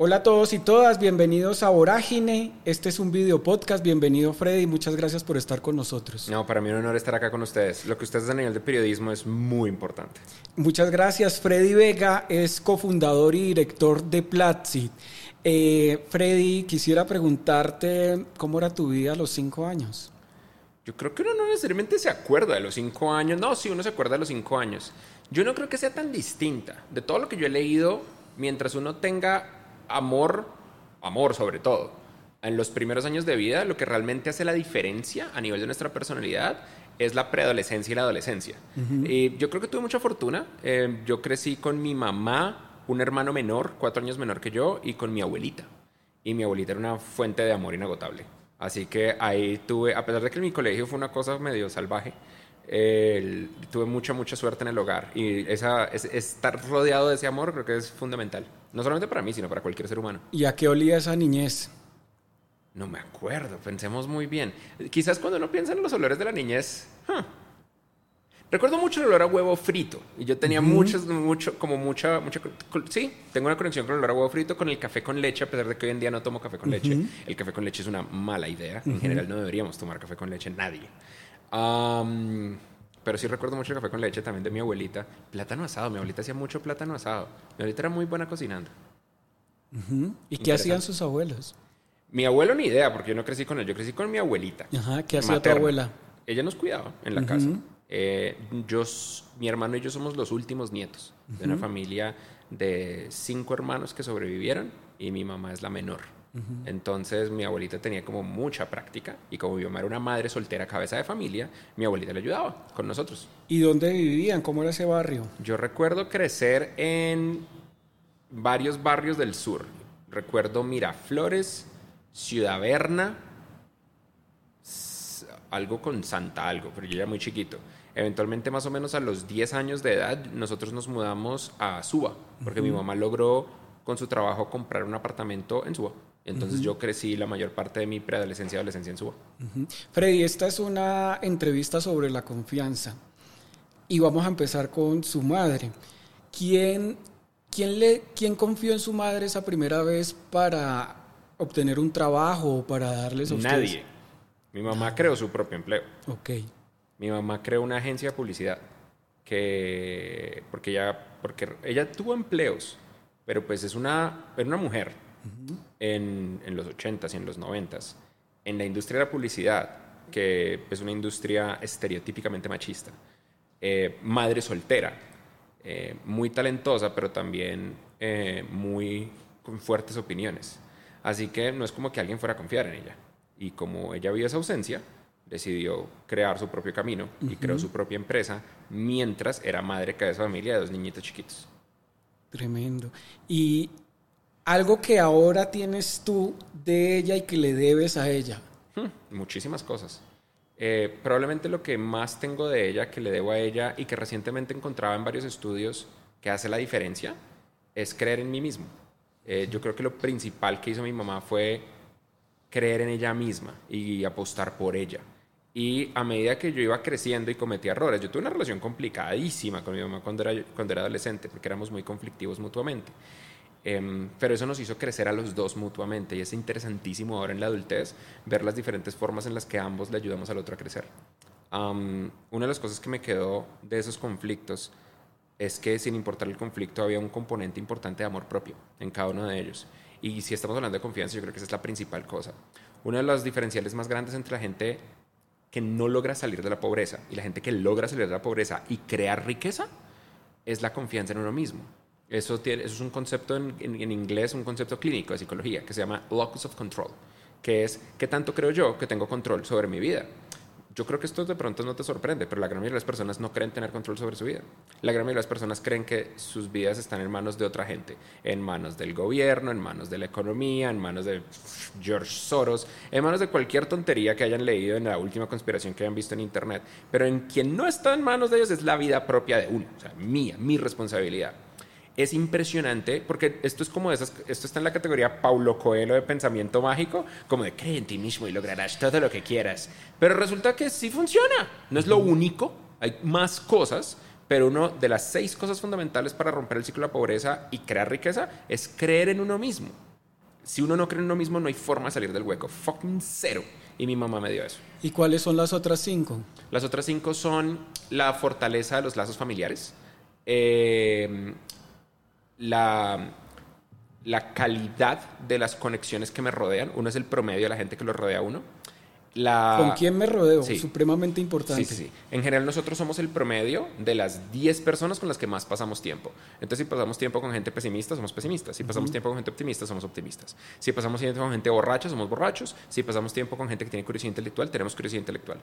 Hola a todos y todas, bienvenidos a Vorágine. Este es un video podcast. Bienvenido Freddy, muchas gracias por estar con nosotros. No, para mí es un honor estar acá con ustedes. Lo que ustedes hacen a nivel de periodismo es muy importante. Muchas gracias. Freddy Vega es cofundador y director de Platzi. Eh, Freddy, quisiera preguntarte cómo era tu vida a los cinco años. Yo creo que uno no necesariamente se acuerda de los cinco años. No, sí, uno se acuerda de los cinco años. Yo no creo que sea tan distinta. De todo lo que yo he leído, mientras uno tenga amor, amor sobre todo, en los primeros años de vida, lo que realmente hace la diferencia a nivel de nuestra personalidad es la preadolescencia y la adolescencia. y yo creo que tuve mucha fortuna. Eh, yo crecí con mi mamá, un hermano menor, cuatro años menor que yo, y con mi abuelita. Y mi abuelita era una fuente de amor inagotable. Así que ahí tuve, a pesar de que mi colegio fue una cosa medio salvaje, tuve mucha, mucha suerte en el hogar. Y esa, estar rodeado de ese amor creo que es fundamental. No solamente para mí, sino para cualquier ser humano. ¿Y a qué olía esa niñez? No me acuerdo, pensemos muy bien. Quizás cuando uno piensa en los olores de la niñez... Recuerdo mucho el olor a huevo frito. Y yo tenía muchos, mucho, como mucha, mucha... Sí, tengo una conexión con el olor a huevo frito, con el café con leche, a pesar de que hoy en día no tomo café con leche. El café con leche es una mala idea. En general no deberíamos tomar café con leche, nadie pero sí recuerdo mucho el café con leche también de mi abuelita. Plátano asado, mi abuelita hacía mucho plátano asado. Mi abuelita era muy buena cocinando. ¿Y qué hacían sus abuelos? Mi abuelo ni idea, porque yo no crecí con él, yo crecí con mi abuelita. Ajá, ¿qué hacía tu abuela? Ella nos cuidaba en la casa. Eh, yo, mi hermano y yo somos los últimos nietos de una familia de cinco hermanos que sobrevivieron y mi mamá es la menor. Entonces mi abuelita tenía como mucha práctica y como mi mamá era una madre soltera, cabeza de familia, mi abuelita le ayudaba con nosotros. ¿Y dónde vivían? ¿Cómo era ese barrio? Yo recuerdo crecer en varios barrios del sur. Recuerdo Miraflores, Ciudad Berna, algo con Santa Algo, pero yo era muy chiquito. Eventualmente, más o menos a los 10 años de edad, nosotros nos mudamos a Suba, porque mi mamá logró con su trabajo comprar un apartamento en Suba. Entonces yo crecí la mayor parte de mi preadolescencia y adolescencia en Suba. Freddy, esta es una entrevista sobre la confianza. Y vamos a empezar con su madre. ¿Quién, quién, le, quién confió en su madre esa primera vez para obtener un trabajo o para darles a Nadie. Mi mamá creó su propio empleo. Ok. Mi mamá creó una agencia de publicidad que porque ella porque ella tuvo empleos, pero pues es una era una mujer en, los 80s y en los 90s, en la industria de la publicidad, que es una industria estereotípicamente machista, eh, madre soltera, eh, muy talentosa, pero también eh, muy con fuertes opiniones. Así que no es como que alguien fuera a confiar en ella. Y como ella vio esa ausencia, decidió crear su propio camino y creó su propia empresa mientras era madre de esa familia de dos niñitos chiquitos. Tremendo. Y algo que ahora tienes tú de ella y que le debes a ella. Hmm, muchísimas cosas. Eh, probablemente lo que más tengo de ella, que le debo a ella y que recientemente encontraba en varios estudios que hace la diferencia, es creer en mí mismo. Eh, yo creo que lo principal que hizo mi mamá fue creer en ella misma y apostar por ella. Y a medida que yo iba creciendo y cometía errores, yo tuve una relación complicadísima con mi mamá cuando era, cuando era adolescente, porque éramos muy conflictivos mutuamente. Em, pero eso nos hizo crecer a los dos mutuamente y es interesantísimo ahora en la adultez ver las diferentes formas en las que ambos le ayudamos al otro a crecer. una de las cosas que me quedó de esos conflictos es que sin importar el conflicto había un componente importante de amor propio en cada uno de ellos. Y si estamos hablando de confianza, yo creo que esa es la principal cosa. Una de las diferenciales más grandes entre la gente que no logra salir de la pobreza y la gente que logra salir de la pobreza y crear riqueza es la confianza en uno mismo. Eso, es un concepto en, en, inglés, un concepto clínico de psicología que se llama locus of control, que es qué tanto creo yo que tengo control sobre mi vida. Yo creo que esto de pronto no te sorprende, pero la gran mayoría de las personas no creen tener control sobre su vida. La gran mayoría de las personas creen que sus vidas están en manos de otra gente, en manos del gobierno, en manos de la economía, en manos de George Soros, en manos de cualquier tontería que hayan leído en la última conspiración que hayan visto en Internet. Pero en quien no está en manos de ellos es la vida propia de uno, o sea, mía, mi responsabilidad es impresionante porque esto es como esas, esto está en la categoría Paulo Coelho de pensamiento mágico, como de cree en ti mismo y lograrás todo lo que quieras. Pero resulta que sí funciona. No es lo único, hay más cosas, pero una de las seis cosas fundamentales para romper el ciclo de la pobreza y crear riqueza es creer en uno mismo. si uno no cree en uno mismo, no hay forma de salir del hueco. Fucking cero. Y mi mamá me dio eso. ¿Y cuáles son las otras cinco? Las otras cinco son la fortaleza de los lazos familiares, eh, la, la calidad de las conexiones que me rodean. Uno es el promedio de la gente que lo rodea a uno. La... ¿Con quién me rodeo? Supremamente importante. Sí, sí, sí. En general nosotros somos el promedio de las 10 personas con las que más pasamos tiempo. Entonces si pasamos tiempo con gente pesimista, somos pesimistas. Si pasamos tiempo con gente optimista, somos optimistas. Si pasamos tiempo con gente borracha, somos borrachos. Si pasamos tiempo con gente que tiene curiosidad intelectual, tenemos curiosidad intelectual.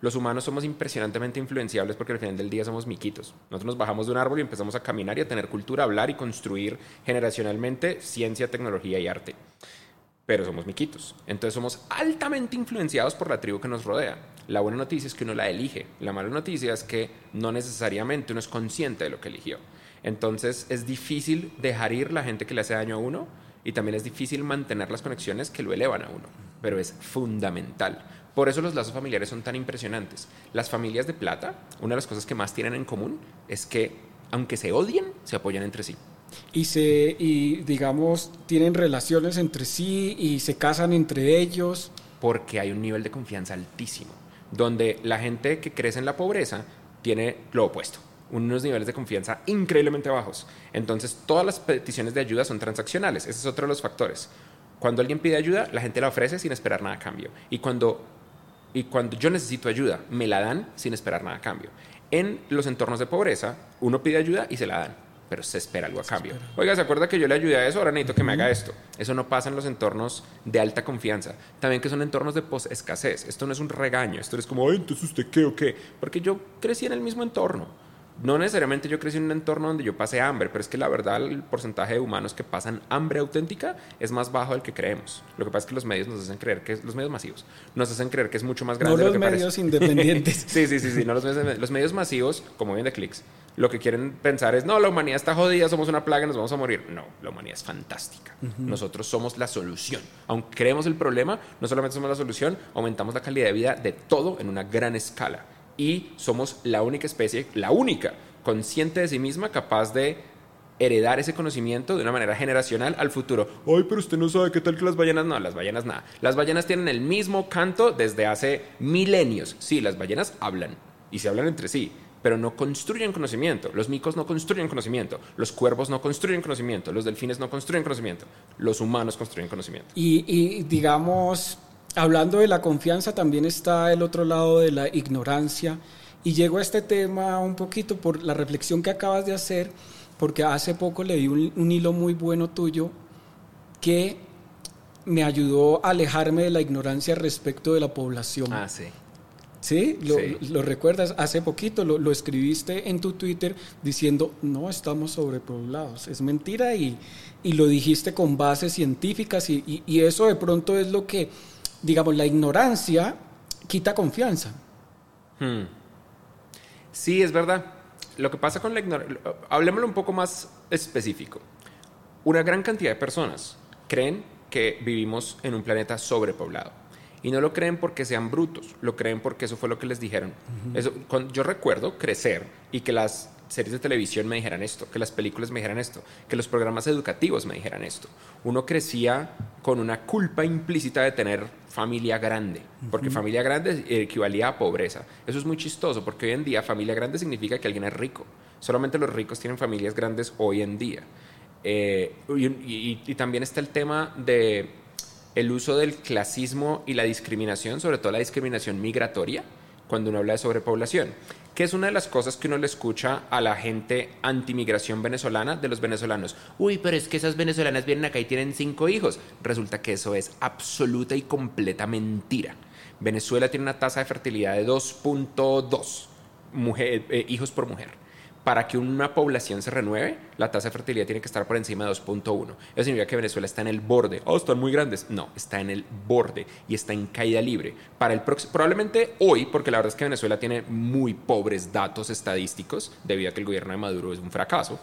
Los humanos somos impresionantemente influenciables porque al final del día somos miquitos. Nosotros nos bajamos de un árbol y empezamos a caminar y a tener cultura, hablar y construir generacionalmente ciencia, tecnología y arte pero somos miquitos. Entonces somos altamente influenciados por la tribu que nos rodea. La buena noticia es que uno la elige. La mala noticia es que no necesariamente uno es consciente de lo que eligió. Entonces es difícil dejar ir la gente que le hace daño a uno y también es difícil mantener las conexiones que lo elevan a uno, pero es fundamental. Por eso los lazos familiares son tan impresionantes. Las familias de plata, una de las cosas que más tienen en común es que, aunque se odien, se apoyan entre sí y se y digamos tienen relaciones entre sí y se casan entre ellos. Porque hay un nivel de confianza altísimo donde la gente que crece en la pobreza tiene lo opuesto unos niveles de confianza increíblemente bajos. Entonces todas las peticiones de ayuda son transaccionales ese es otro de los factores. Cuando alguien pide ayuda la gente la ofrece sin esperar nada a cambio. Y cuando y cuando yo necesito ayuda me la dan sin esperar nada a cambio. En los entornos de pobreza uno pide ayuda y se la dan pero se espera algo a cambio. Oiga, ¿se acuerda que yo le ayudé a eso? Ahora necesito que me haga esto. Eso no pasa en los entornos de alta confianza. También que son entornos de post-escasez. Esto no es un regaño. Esto es como, ay, entonces usted qué o qué. Porque yo crecí en el mismo entorno. No necesariamente yo crecí en un entorno donde yo pasé hambre, pero es que la verdad el porcentaje de humanos que pasan hambre auténtica es más bajo del que creemos. Lo que pasa es que los medios nos hacen creer que es, los medios masivos nos hacen creer que es mucho más grande no de lo que los medios independientes. sí, sí, sí, sí, no los medios, los medios masivos, como bien de clics, lo que quieren pensar es, no, la humanidad está jodida, somos una plaga, nos vamos a morir. No, la humanidad es fantástica. Nosotros somos la solución. Aunque creemos el problema, no solamente somos la solución, aumentamos la calidad de vida de todo en una gran escala. Y somos la única especie, la única, consciente de sí misma, capaz de heredar ese conocimiento de una manera generacional al futuro. Ay, pero usted no sabe qué tal que las ballenas. No, las ballenas nada. Las ballenas tienen el mismo canto desde hace milenios. Sí, las ballenas hablan y se hablan entre sí pero no construyen conocimiento. Los micos no construyen conocimiento. Los cuervos no construyen conocimiento. Los delfines no construyen conocimiento. Los humanos construyen conocimiento. Y, digamos, hablando de la confianza, también está el otro lado de la ignorancia. Y llego a este tema un poquito por la reflexión que acabas de hacer, porque hace poco leí un, un hilo muy bueno tuyo que me ayudó a alejarme de la ignorancia respecto de la población. Ah, sí. ¿Sí? Lo, recuerdas, hace poquito lo, escribiste en tu Twitter diciendo, no estamos sobrepoblados, es mentira y, y lo dijiste con bases científicas y, y, eso de pronto es lo que, digamos, la ignorancia quita confianza. Hmm. Sí, es verdad. Lo que pasa con la ignorancia, hablemoslo un poco más específico. Una gran cantidad de personas creen que vivimos en un planeta sobrepoblado y no lo creen porque sean brutos, lo creen porque eso fue lo que les dijeron. eso, yo recuerdo crecer y que las series de televisión me dijeran esto, que las películas me dijeran esto, que los programas educativos me dijeran esto. Uno crecía con una culpa implícita de tener familia grande, porque familia grande equivalía a pobreza. Eso es muy chistoso, porque hoy en día familia grande significa que alguien es rico. Solamente los ricos tienen familias grandes hoy en día. Eh, y también está el tema de el uso del clasismo y la discriminación, sobre todo la discriminación migratoria, cuando uno habla de sobrepoblación, que es una de las cosas que uno le escucha a la gente antimigración venezolana de los venezolanos. Uy, pero es que esas venezolanas vienen acá y tienen cinco hijos. Resulta que eso es absoluta y completa mentira. Venezuela tiene una tasa de fertilidad de 2.2 eh, hijos por mujer para que una población se renueve, la tasa de fertilidad tiene que estar por encima de 2.1. Eso significa que Venezuela está en el borde. Oh, están muy grandes. No, está en el borde y está en caída libre. Para el probablemente hoy, porque la verdad es que Venezuela tiene muy pobres datos estadísticos debido a que el gobierno de Maduro es un fracaso.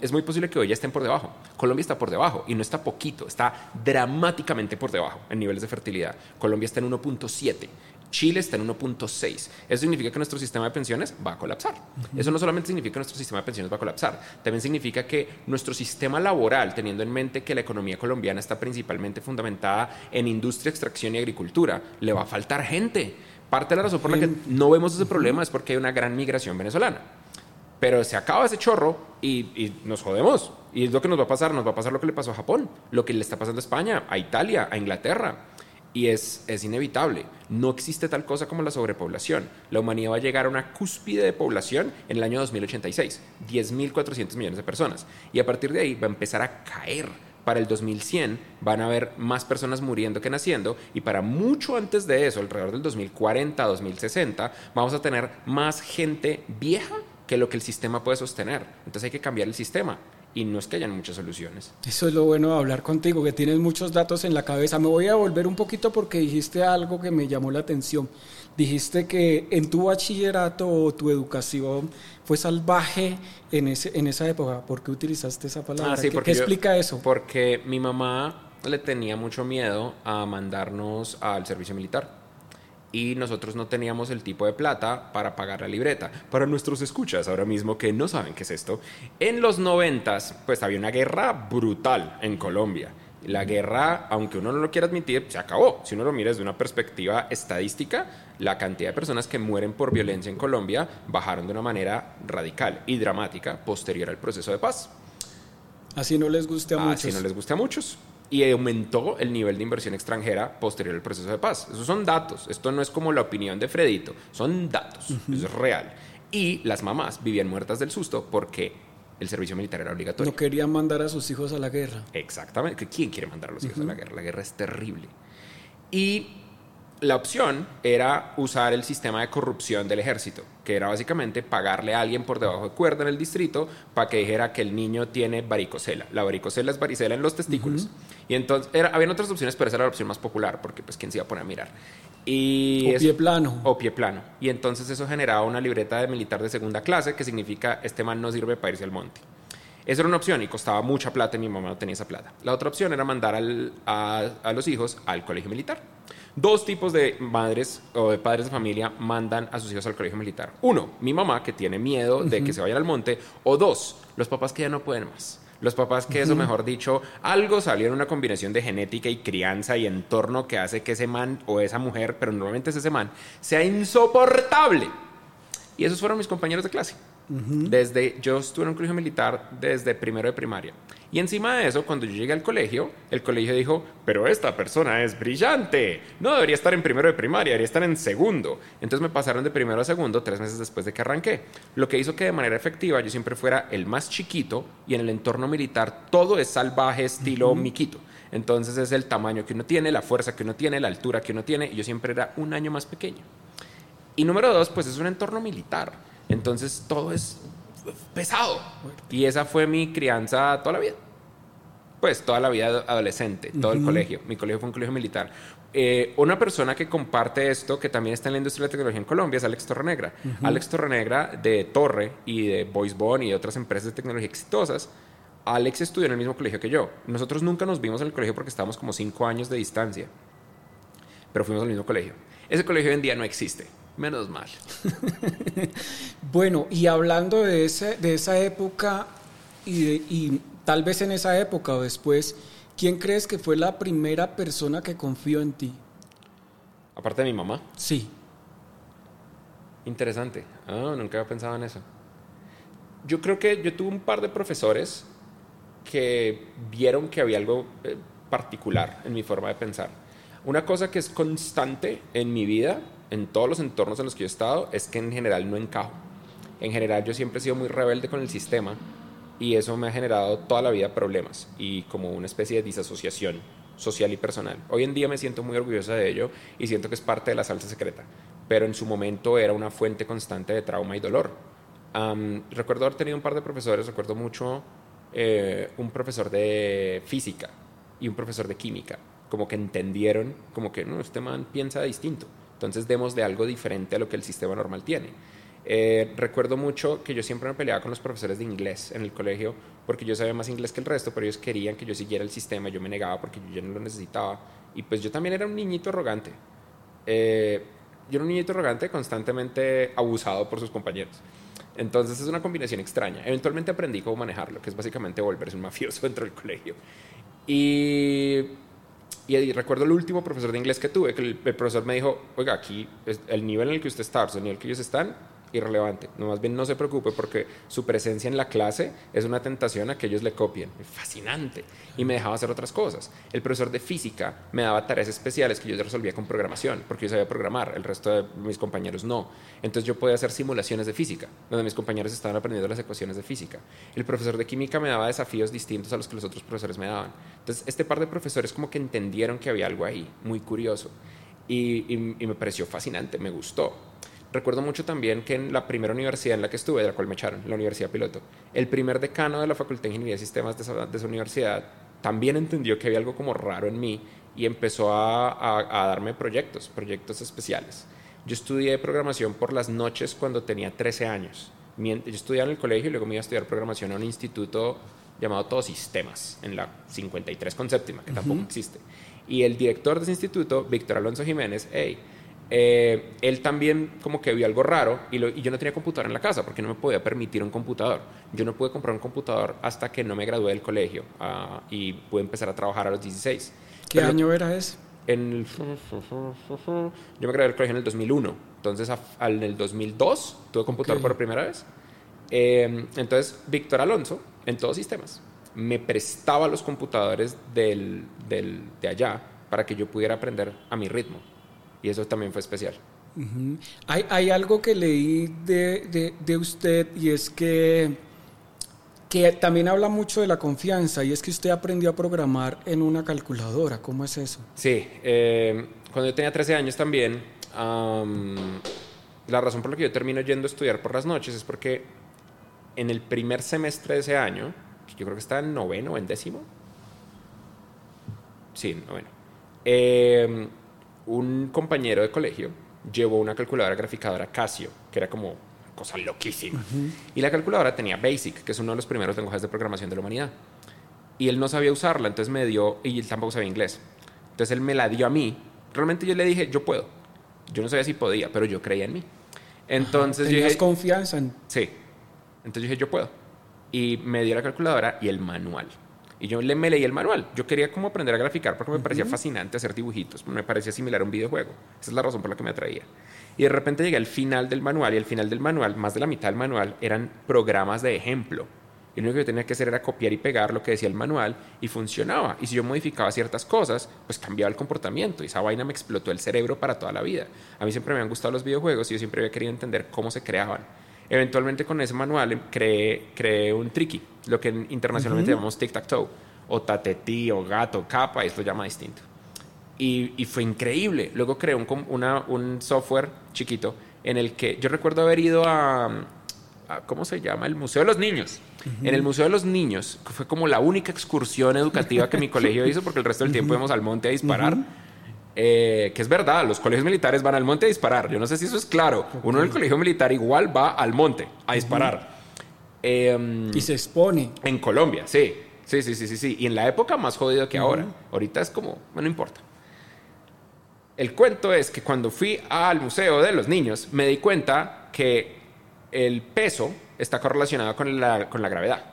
es muy posible que hoy ya estén por debajo. Colombia está por debajo y no está poquito, está dramáticamente por debajo en niveles de fertilidad. Colombia está en 1.7 Chile está en 1.6. Eso significa que nuestro sistema de pensiones va a colapsar. Eso no solamente significa que nuestro sistema de pensiones va a colapsar, también significa que nuestro sistema laboral, teniendo en mente que la economía colombiana está principalmente fundamentada en industria, extracción y agricultura, le va a faltar gente. Parte de la razón por la que no vemos ese problema es porque hay una gran migración venezolana. Pero se acaba ese chorro y, y, nos jodemos. Y es lo que nos va a pasar. Nos va a pasar lo que le pasó a Japón, lo que le está pasando a España, a Italia, a Inglaterra. Y es, es inevitable. No existe tal cosa como la sobrepoblación. La humanidad va a llegar a una cúspide de población en el año 2086. 10.400 millones de personas. Y a partir de ahí va a empezar a caer para el 2100 van a haber más personas muriendo que naciendo y para mucho antes de eso, alrededor del 2040, 2060, vamos a tener más gente vieja que lo que el sistema puede sostener. Entonces hay que cambiar el sistema y no es que hayan muchas soluciones. Eso es lo bueno de hablar contigo, que tienes muchos datos en la cabeza. Me voy a volver un poquito porque dijiste algo que me llamó la atención. Dijiste que en tu bachillerato o tu educación fue salvaje en, ese, en esa época. ¿Por qué utilizaste esa palabra? Ah, sí, ¿Qué, porque qué yo- explica eso? Porque mi mamá le tenía mucho miedo a mandarnos al servicio militar. Y nosotros no teníamos el tipo de plata para pagar la libreta. Para nuestros escuchas ahora mismo que no saben qué es esto, en los noventas pues había una guerra brutal en Colombia. La guerra, aunque uno no lo quiera admitir, se acabó. Si uno lo mira desde una perspectiva estadística, la cantidad de personas que mueren por violencia en Colombia bajaron de una manera radical y dramática posterior al proceso de paz. Así no les guste a muchos. si no les guste a muchos. Y aumentó el nivel de inversión extranjera posterior al proceso de paz. Esos son datos. Esto no es como la opinión de Fredito. Son datos. Es real. Y las mamás vivían muertas del susto porque el servicio militar era obligatorio. No querían mandar a sus hijos a la guerra. Exactamente. ¿Quién quiere mandar a los hijos a la guerra? La guerra es terrible. Y la opción era usar el sistema de corrupción del ejército, que era básicamente pagarle a alguien por debajo de cuerda en el distrito para que dijera que el niño tiene varicocela. La varicocela es varicela en los testículos. Y entonces, era, habían otras opciones, pero esa era la opción más popular, porque pues quién se iba a poner a mirar. Y O eso- pie plano. o pie plano. Y entonces eso generaba una libreta de militar de segunda clase, que significa este man no sirve para irse al monte. Esa era una opción y costaba mucha plata y mi mamá no tenía esa plata. La otra opción era mandar al- a, a los hijos al colegio militar. Dos tipos de madres o de padres de familia mandan a sus hijos al colegio militar. Uno, mi mamá que tiene miedo de que se vayan al monte. O dos, los papás que ya no pueden más. Los papás que eso, mejor dicho, algo salió en una combinación de genética y crianza y entorno que hace que ese man o esa mujer, pero normalmente es ese man, sea insoportable. Y esos fueron mis compañeros de clase. Desde, yo estuve en un colegio militar desde primero de primaria. Y encima de eso, cuando yo llegué al colegio, el colegio dijo, pero esta persona es brillante. No debería estar en primero de primaria, debería estar en segundo. Entonces me pasaron de primero a segundo tres meses después de que arranqué. Lo que hizo que de manera efectiva yo siempre fuera el más chiquito y en el entorno militar todo es salvaje estilo miquito. Entonces es el tamaño que uno tiene, la fuerza que uno tiene, la altura que uno tiene. Y yo siempre era un año más pequeño. Y número dos, pues es un entorno militar. Entonces todo es pesado. Y esa fue mi crianza toda la vida. Pues toda la vida adolescente, todo el colegio. Mi colegio fue un colegio militar. Eh, una persona que comparte esto, que también está en la industria de la tecnología en Colombia, es Alex Torrenegra. Alex Torrenegra de Torre y de Boysbone y de otras empresas de tecnología exitosas. Alex estudió en el mismo colegio que yo. Nosotros nunca nos vimos en el colegio porque estábamos como cinco años de distancia. Pero fuimos al mismo colegio. Ese colegio hoy en día no existe. Menos mal. Bueno, y hablando de, ese, de esa época y, de- y tal vez en esa época o después, ¿quién crees que fue la primera persona que confió en ti? Aparte de mi mamá. Sí. Interesante. Ah, nunca había pensado en eso. Yo creo que yo tuve un par de profesores que vieron que había algo eh, particular en mi forma de pensar. Una cosa que es constante en mi vida, en todos los entornos en los que yo he estado, es que en general no encajo. En general yo siempre he sido muy rebelde con el sistema y eso me ha generado toda la vida problemas y como una especie de disasociación social y personal. Hoy en día me siento muy orgullosa de ello y siento que es parte de la salsa secreta, pero en su momento era una fuente constante de trauma y dolor. Am, recuerdo haber tenido un par de profesores, recuerdo mucho eh, un profesor de física y un profesor de química, como que entendieron, como que no, este man piensa distinto, entonces demos de algo diferente a lo que el sistema normal tiene. Eh, recuerdo mucho que yo siempre me peleaba con los profesores de inglés en el colegio porque yo sabía más inglés que el resto, pero ellos querían que yo siguiera el sistema, yo me negaba porque yo ya no lo necesitaba y pues yo también era un niñito arrogante. Eh, yo era un niñito arrogante constantemente abusado por sus compañeros. Entonces es una combinación extraña. Eventualmente aprendí cómo manejarlo, que es básicamente volverse un mafioso dentro del colegio. Y, y, recuerdo el último profesor de inglés que tuve, que el, profesor me dijo, oiga, aquí el nivel en el que usted está, el nivel que ellos están, irrelevante. No, más bien no se preocupe porque su presencia en la clase es una tentación a que ellos le copien. Fascinante. Y me dejaba hacer otras cosas. El profesor de física me daba tareas especiales que yo resolvía con programación, porque yo sabía programar, el resto de mis compañeros no. Entonces yo podía hacer simulaciones de física, donde mis compañeros estaban aprendiendo las ecuaciones de física. El profesor de química me daba desafíos distintos a los que los otros profesores me daban. Entonces este par de profesores como que entendieron que había algo ahí, muy curioso. y, y me pareció fascinante, me gustó. Recuerdo mucho también que en la primera universidad en la que estuve, de la cual me echaron, la Universidad Piloto, el primer decano de la Facultad de Ingeniería de Sistemas de esa, universidad también entendió que había algo como raro en mí y empezó a, darme proyectos, proyectos especiales. Yo estudié programación por las noches cuando tenía 13 años. Yo estudiaba en el colegio y luego me iba a estudiar programación a un instituto llamado Todos Sistemas, en la 53 con séptima, que tampoco existe. Y el director de ese instituto, Víctor Alonso Jiménez, hey, eh, él también como que vio algo raro y, yo no tenía computador en la casa porque no me podía permitir un computador. Yo no pude comprar un computador hasta que no me gradué del colegio ah, y pude empezar a trabajar a los 16. ¿Qué año era ese? En yo me gradué del colegio en el 2001, entonces en el 2002 tuve computador por primera vez. Eh, entonces Víctor Alonso, en todos sistemas, me prestaba los computadores del, de allá para que yo pudiera aprender a mi ritmo y eso también fue especial. hay, hay, algo que leí de, de, usted y es que, que también habla mucho de la confianza y es que usted aprendió a programar en una calculadora. ¿Cómo es eso? Sí, eh, cuando yo tenía 13 años también, la razón por la que yo termino yendo a estudiar por las noches es porque en el primer semestre de ese año, yo creo que estaba en noveno o en décimo, sí, noveno, eh, un compañero de colegio llevó una calculadora graficadora Casio, que era como cosa loquísima. Y la calculadora tenía BASIC, que es uno de los primeros lenguajes de programación de la humanidad. Y él no sabía usarla, entonces me dio, y él tampoco sabía inglés. Entonces él me la dio a mí. Realmente yo le dije, yo puedo. Yo no sabía si podía, pero yo creía en mí. Entonces yo dije... confianza en... Sí. Entonces yo dije, yo puedo. Y me dio la calculadora y el manual. Y yo le, me leí el manual. Yo quería como aprender a graficar porque me parecía fascinante hacer dibujitos. Me parecía similar a un videojuego. Esa es la razón por la que me atraía. Y de repente llegué al final del manual y al final del manual, más de la mitad del manual, eran programas de ejemplo. Y lo único que yo tenía que hacer era copiar y pegar lo que decía el manual y funcionaba. Y si yo modificaba ciertas cosas, pues cambiaba el comportamiento. Y esa vaina me explotó el cerebro para toda la vida. A mí siempre me han gustado los videojuegos y yo siempre había querido entender cómo se creaban. Eventualmente con ese manual creé, creé un tricky, lo que internacionalmente llamamos tic-tac-toe, o tatetí, o gato, capa, esto llama distinto. Y, y, fue increíble. Luego creé un, una, un software chiquito en el que yo recuerdo haber ido a, ¿cómo se llama? El Museo de los Niños. En el Museo de los Niños, que fue como la única excursión educativa que mi colegio hizo, porque el resto del tiempo íbamos al monte a disparar. Eh, que es verdad, los colegios militares van al monte a disparar. Yo no sé si eso es claro. Uno en el colegio militar igual va al monte a disparar. Em, y se expone. En Colombia, sí. Sí, sí, sí, sí, sí. Y en la época más jodido que ahora. Ahorita es como, no importa. El cuento es que cuando fui al Museo de los Niños, me di cuenta que el peso está correlacionado con la, con la gravedad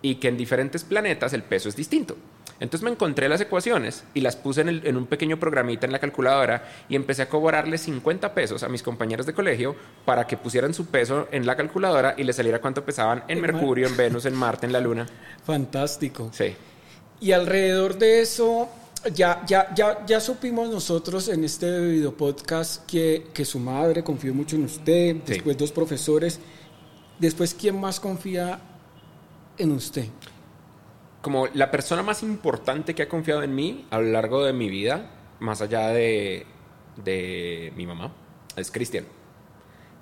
y que en diferentes planetas el peso es distinto. Entonces me encontré las ecuaciones y las puse en, un pequeño programita en la calculadora y empecé a cobrarle 50 pesos a mis compañeros de colegio para que pusieran su peso en la calculadora y les saliera cuánto pesaban en Mercurio, en Venus, en Marte, en la Luna. Fantástico. Sí. Y alrededor de eso, ya, ya, ya, ya supimos nosotros en este video podcast que, que su madre confió mucho en usted, después dos profesores. Después, ¿quién más confía en usted? Como la persona más importante que ha confiado en mí a lo largo de mi vida, más allá de, de mi mamá, es Christian.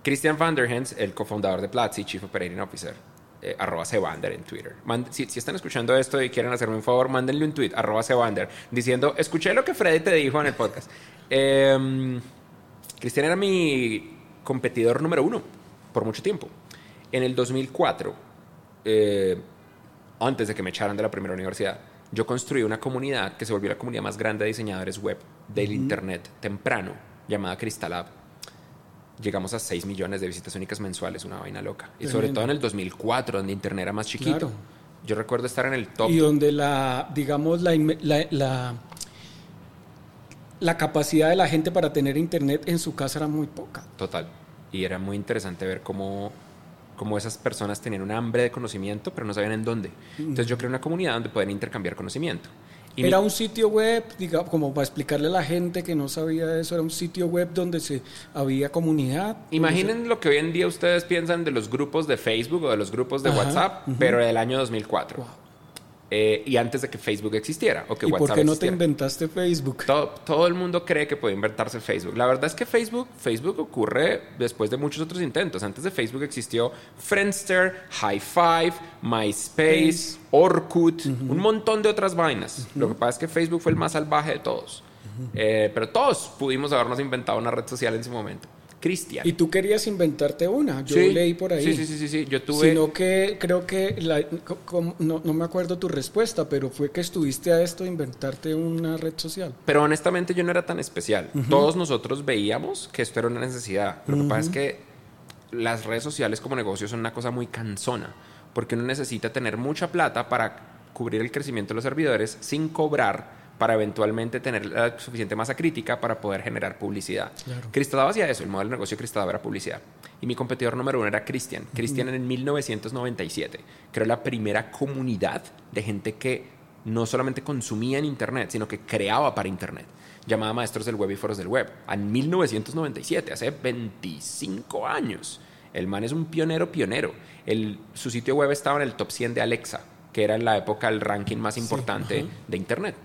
Christian Vanderhens, el cofundador de Platzi, Chief Operating Officer, eh, arroba Sevander en Twitter. si, están escuchando esto y quieren hacerme un favor, mándenle un tweet, arroba Sevander, diciendo, escuché lo que Freddy te dijo en el podcast. Eh, Christian era mi competidor número uno por mucho tiempo. En el 2004, eh, antes de que me echaran de la primera universidad, yo construí una comunidad que se volvió la comunidad más grande de diseñadores web del Internet temprano, llamada Crystalab. llegamos a 6 millones de visitas únicas mensuales, una vaina loca. Y sobre todo en el 2004, donde Internet era más chiquito. Yo recuerdo estar en el top. Y donde la, digamos, la, la, la, capacidad de la gente para tener Internet en su casa era muy poca. Total. Y era muy interesante ver cómo, cómo esas personas tenían un hambre de conocimiento, pero no sabían en dónde. Entonces yo creé una comunidad donde pueden intercambiar conocimiento. era un sitio web, digamos, como para explicarle a la gente que no sabía eso, era un sitio web donde se había comunidad. Imaginen lo que hoy en día ustedes piensan de los grupos de Facebook o de los grupos de WhatsApp, pero del año 2004. Eh, y antes de que Facebook existiera o que ¿Y por qué no te inventaste Facebook? Todo, el mundo cree que puede inventarse Facebook. La verdad es que Facebook, Facebook ocurre después de muchos otros intentos. Antes de Facebook existió Friendster, High Five, MySpace, Orkut, un montón de otras vainas. Lo que pasa es que Facebook fue el más salvaje de todos. Eh, pero todos pudimos habernos inventado una red social en su momento. Cristian. Y tú querías inventarte una, yo leí por ahí. Sí, sí, sí, sí, yo tuve... Sino que creo que, no, me acuerdo tu respuesta, pero fue que estuviste a esto de inventarte una red social. Pero honestamente yo no era tan especial. Todos nosotros veíamos que esto era una necesidad. Lo que pasa es que las redes sociales como negocio son una cosa muy cansona, porque uno necesita tener mucha plata para cubrir el crecimiento de los servidores sin cobrar para eventualmente tener la suficiente masa crítica para poder generar publicidad. Claro. hacía eso, el modelo de negocio de era publicidad. Y mi competidor número uno era Christian. Christian en 1997 creó la primera comunidad de gente que no solamente consumía en Internet, sino que creaba para Internet, llamada Maestros del Web y Foros del Web. En 1997, hace 25 años. El man es un pionero, pionero. El, su sitio web estaba en el top 100 de Alexa, que era en la época el ranking más importante de Internet.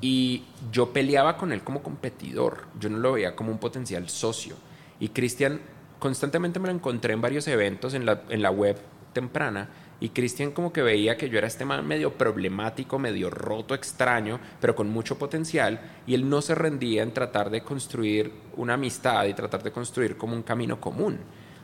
Y yo peleaba con él como competidor, yo no lo veía como un potencial socio. Y Cristian, constantemente me lo encontré en varios eventos en la, en la web temprana. Y Cristian como que veía que yo era este man medio problemático, medio roto, extraño, pero con mucho potencial. Y él no se rendía en tratar de construir una amistad y tratar de construir como un camino común.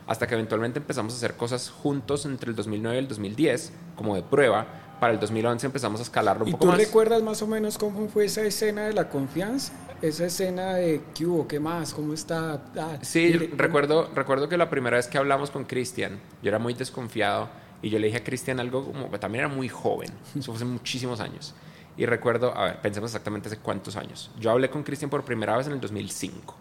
Hasta que eventualmente empezamos a hacer cosas juntos entre el 2009 y el 2010, como de prueba para el 2011 empezamos a escalarlo un poco más. ¿Y tú recuerdas más o menos cómo fue esa escena de la confianza? Esa escena de ¿qué hubo? ¿Qué más? ¿Cómo está? Ah, sí, recuerdo, recuerdo que la primera vez que hablamos con Cristian, yo era muy desconfiado y yo le dije a Cristian algo como, también era muy joven, eso fue hace muchísimos años. Y recuerdo, a ver, pensemos exactamente hace cuántos años. Yo hablé con Cristian por primera vez en el 2005,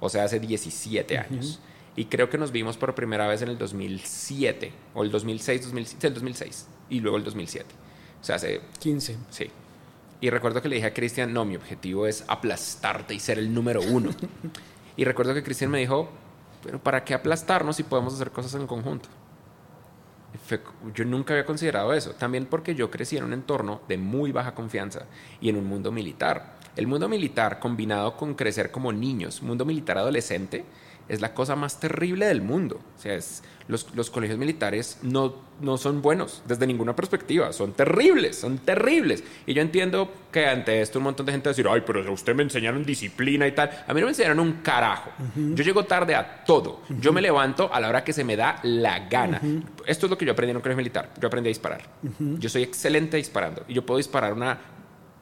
o sea, hace 17 años. Y creo que nos vimos por primera vez en el 2007, o el 2006, 2007, el 2006 y luego el 2007. O sea, hace... 15. Sí. Y recuerdo que le dije a Cristian, no, mi objetivo es aplastarte y ser el número uno. y recuerdo que Cristian me dijo, pero ¿para qué aplastarnos si podemos hacer cosas en conjunto? yo nunca había considerado eso. También porque yo crecí en un entorno de muy baja confianza y en un mundo militar. El mundo militar combinado con crecer como niños, mundo militar adolescente, es la cosa más terrible del mundo. O sea, es, los, los, colegios militares no, no son buenos desde ninguna perspectiva, son terribles, son terribles. Y yo entiendo que ante esto un montón de gente va a decir, ay, pero usted me enseñaron disciplina y tal. A mí no me enseñaron un carajo. Yo llego tarde a todo. Yo me levanto a la hora que se me da la gana. Esto es lo que yo aprendí en un colegio militar. Yo aprendí a disparar. Yo soy excelente disparando y yo puedo disparar una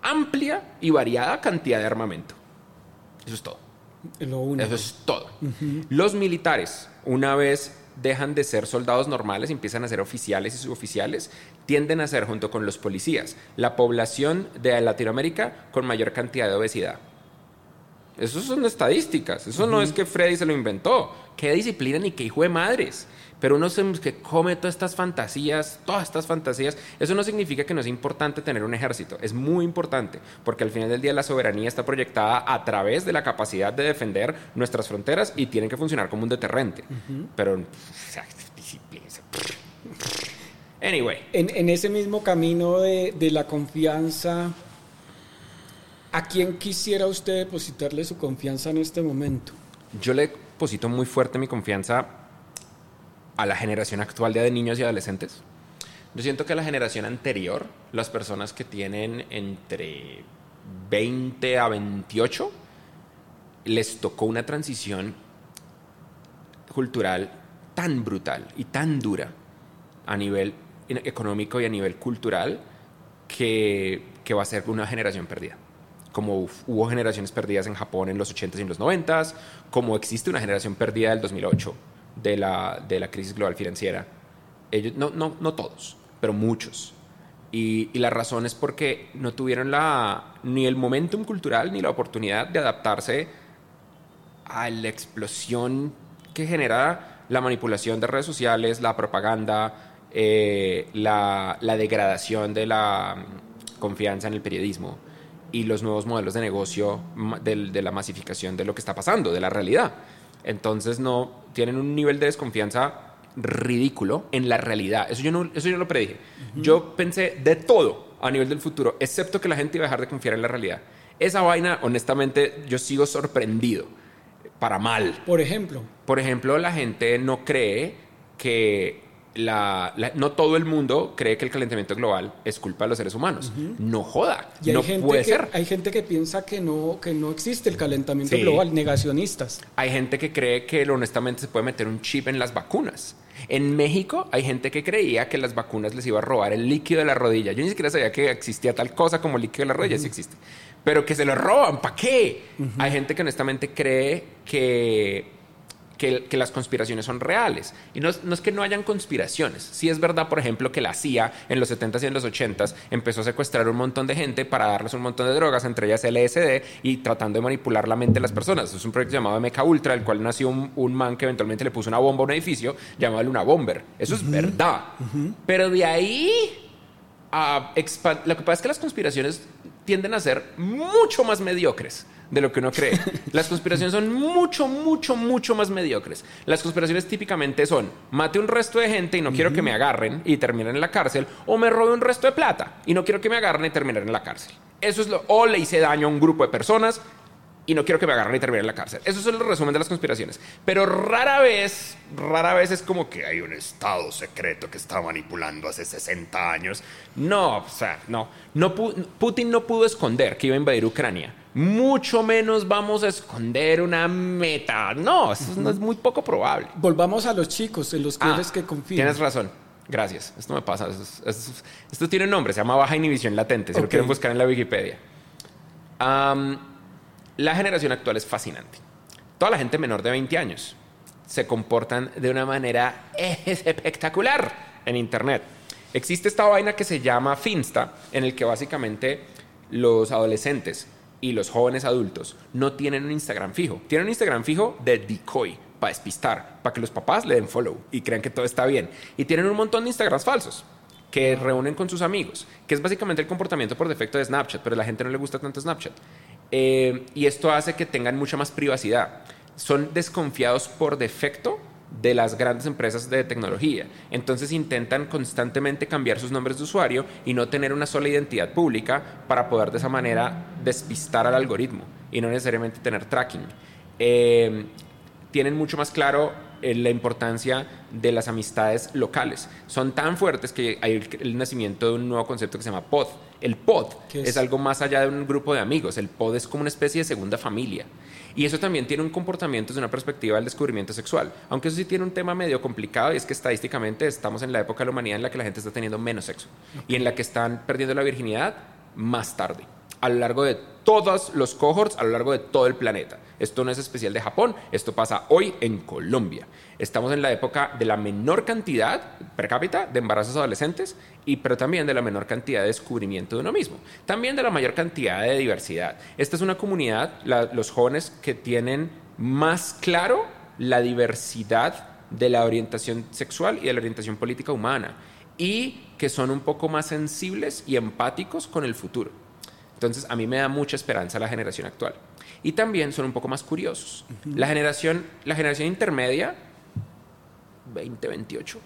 amplia y variada cantidad de armamento. Eso es todo. Eso es todo. Los militares, una vez dejan de ser soldados normales, empiezan a ser oficiales y suboficiales, tienden a ser, junto con los policías, la población de Latinoamérica con mayor cantidad de obesidad. Eso son estadísticas. Eso no es que Freddy se lo inventó. Qué disciplina ni qué hijo de madres. Pero uno se que come todas estas fantasías, todas estas fantasías. Eso no significa que no es importante tener un ejército. Es muy importante, porque al final del día la soberanía está proyectada a través de la capacidad de defender nuestras fronteras y tienen que funcionar como un deterrente. Pero, o sea, disciplina. Anyway. En, ese mismo camino de, de la confianza, ¿a quién quisiera usted depositarle su confianza en este momento? Yo le deposito muy fuerte mi confianza a la generación actual de niños y adolescentes. Yo siento que la generación anterior, las personas que tienen entre 20 a 28, les tocó una transición cultural tan brutal y tan dura a nivel económico y a nivel cultural que, va a ser una generación perdida como hubo generaciones perdidas en Japón en los 80s y en los 90s, como existe una generación perdida del 2008 de la, de la crisis global financiera. Ellos, no, no, no todos, pero muchos. Y, y, la razón es porque no tuvieron la, ni el momentum cultural ni la oportunidad de adaptarse a la explosión que genera la manipulación de redes sociales, la propaganda, eh, la, la, degradación de la mm, confianza en el periodismo y los nuevos modelos de negocio de, de, la masificación de lo que está pasando, de la realidad. Entonces no tienen un nivel de desconfianza ridículo en la realidad. Eso yo no, eso yo lo predije. Yo pensé de todo a nivel del futuro, excepto que la gente iba a dejar de confiar en la realidad. Esa vaina, honestamente, yo sigo sorprendido para mal. Por ejemplo. Por ejemplo, la gente no cree que la, no todo el mundo cree que el calentamiento global es culpa de los seres humanos. No joda. Y hay no gente puede que, ser. Hay gente que piensa que no, que no existe el calentamiento sí. global, negacionistas. Hay gente que cree que honestamente se puede meter un chip en las vacunas. En México hay gente que creía que las vacunas les iba a robar el líquido de la rodilla. Yo ni siquiera sabía que existía tal cosa como líquido de la rodilla, uh -huh. sí existe. Pero que se lo roban, ¿para qué? Uh -huh. Hay gente que honestamente cree que que, que, las conspiraciones son reales. Y no, no, es que no hayan conspiraciones. Sí es verdad, por ejemplo, que la CIA en los 70s y en los 80s empezó a secuestrar un montón de gente para darles un montón de drogas, entre ellas LSD, y tratando de manipular la mente de las personas. Es un proyecto llamado Mecha Ultra, el cual nació un, un, man que eventualmente le puso una bomba a un edificio llamado Luna Bomber. Eso uh -huh. es verdad. Uh -huh. Pero de ahí a lo que pasa es que las conspiraciones tienden a ser mucho más mediocres de lo que uno cree. Las conspiraciones son mucho, mucho, mucho más mediocres. Las conspiraciones típicamente son mate un resto de gente y no uh -huh. quiero que me agarren y terminen en la cárcel, o me robe un resto de plata y no quiero que me agarren y terminen en la cárcel. Eso es lo, o le hice daño a un grupo de personas y no quiero que me agarren y terminen en la cárcel. Eso es el resumen de las conspiraciones. Pero rara vez, rara vez es como que hay un estado secreto que está manipulando hace 60 años. No, o sea, no. no Putin no pudo esconder que iba a invadir Ucrania. Mucho menos vamos a esconder una meta. No, eso uh -huh. no es muy poco probable. Volvamos a los chicos, en los que ah, que confían. Tienes razón. Gracias. Esto me pasa. Esto, esto, esto, tiene un nombre. Se llama baja inhibición latente. Si okay. lo quieren buscar en la Wikipedia. Um, la generación actual es fascinante. Toda la gente menor de 20 años se comportan de una manera espectacular en Internet. Existe esta vaina que se llama Finsta, en el que básicamente los adolescentes y los jóvenes adultos no tienen un Instagram fijo. Tienen un Instagram fijo de decoy, para despistar, para que los papás le den follow y crean que todo está bien. Y tienen un montón de Instagrams falsos que reúnen con sus amigos, que es básicamente el comportamiento por defecto de Snapchat, pero a la gente no le gusta tanto Snapchat. Eh, y esto hace que tengan mucha más privacidad. Son desconfiados por defecto de las grandes empresas de tecnología. Entonces intentan constantemente cambiar sus nombres de usuario y no tener una sola identidad pública para poder de esa manera despistar al algoritmo y no necesariamente tener tracking. Eh, tienen mucho más claro la importancia de las amistades locales. Son tan fuertes que hay el, el, nacimiento de un nuevo concepto que se llama pod. El pod es? es algo más allá de un grupo de amigos. El pod es como una especie de segunda familia. Y eso también tiene un comportamiento desde una perspectiva del descubrimiento sexual. Aunque eso sí tiene un tema medio complicado y es que estadísticamente estamos en la época de la humanidad en la que la gente está teniendo menos sexo okay. y en la que están perdiendo la virginidad más tarde a lo largo de todos los cohorts a lo largo de todo el planeta. Esto no es especial de Japón, esto pasa hoy en Colombia. Estamos en la época de la menor cantidad per cápita de embarazos adolescentes, y, pero también de la menor cantidad de descubrimiento de uno mismo. También de la mayor cantidad de diversidad. Esta es una comunidad, la, los jóvenes que tienen más claro la diversidad de la orientación sexual y de la orientación política humana, y que son un poco más sensibles y empáticos con el futuro. Entonces, a mí me da mucha esperanza la generación actual. Y también son un poco más curiosos. Uh -huh. La generación, la generación intermedia, 20, 28,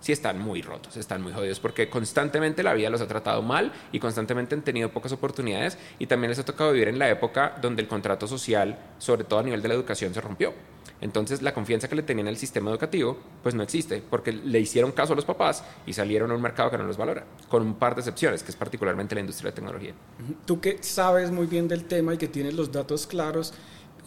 sí están muy rotos, están muy jodidos porque constantemente la vida los ha tratado mal y constantemente han tenido pocas oportunidades y también les ha tocado vivir en la época donde el contrato social, sobre todo a nivel de la educación, se rompió. Entonces la confianza que le tenían al sistema educativo pues no existe porque le hicieron caso a los papás y salieron a un mercado que no los valora, con un par de excepciones, que es particularmente la industria de tecnología. Tú que sabes muy bien del tema y que tienes los datos claros,